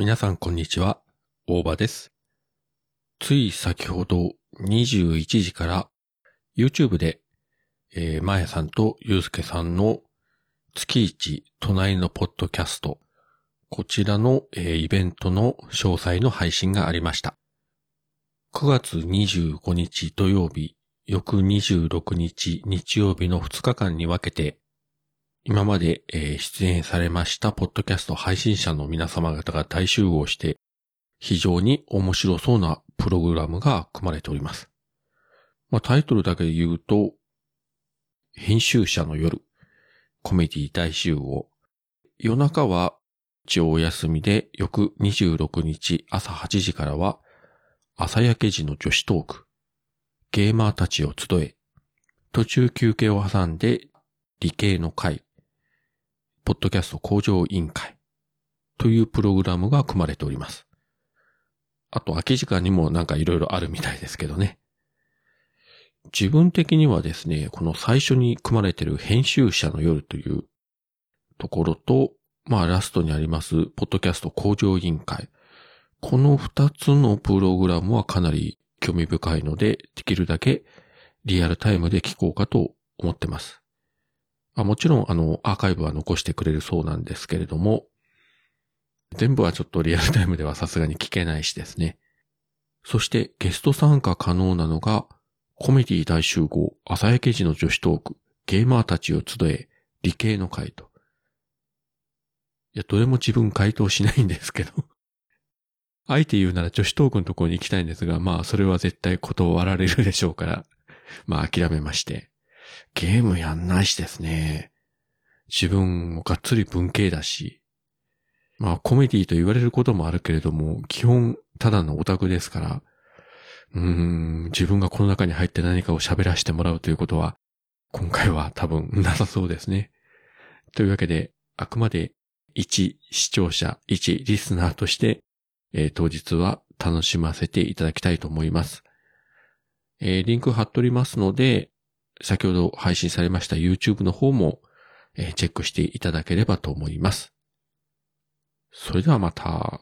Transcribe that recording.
皆さんこんにちは、大場です。つい先ほど21時から YouTube で、えー、まやさんとゆうすけさんの月一隣のポッドキャスト、こちらの、えーイベントの詳細の配信がありました。9月25日土曜日、翌26日日曜日の2日間に分けて、今まで、出演されましたポッドキャスト配信者の皆様方が大集合して、非常に面白そうなプログラムが組まれております。まあ、タイトルだけで言うと、編集者の夜、コメディ大集合。夜中は一応お休みで、翌26日朝8時からは、朝焼け時の女子トーク、ゲーマーたちを集え、途中休憩を挟んで、理系の会、ポッドキャスト向上委員会というプログラムが組まれております。あと空き時間にもなんかいろいろあるみたいですけどね。自分的にはですね、この最初に組まれている編集者の夜というところと、まあラストにあります、ポッドキャスト向上委員会。この二つのプログラムはかなり興味深いので、できるだけリアルタイムで聞こうかと思ってます。まあもちろん、あの、アーカイブは残してくれるそうなんですけれども、全部はちょっとリアルタイムではさすがに聞けないしですね。そしてゲスト参加可能なのが、コメディ大集合、朝焼け時の女子トーク、ゲーマーたちを集え、理系の会と。いや、どれも自分回答しないんですけど。あえて言うなら女子トークのところに行きたいんですが、まあ、それは絶対断られるでしょうから、まあ、諦めまして。ゲームやんないしですね。自分もがっつり文系だし、まあコメディと言われることもあるけれども、基本ただのオタクですから、うーん、自分がこの中に入って何かを喋らせてもらうということは、今回は多分なさそうですね。というわけで、あくまで一視聴者、一リスナーとして、えー当日は楽しませていただきたいと思います。えーリンク貼っておりますので、先ほど配信されました YouTube の方も、えチェックしていただければと思います。それではまた。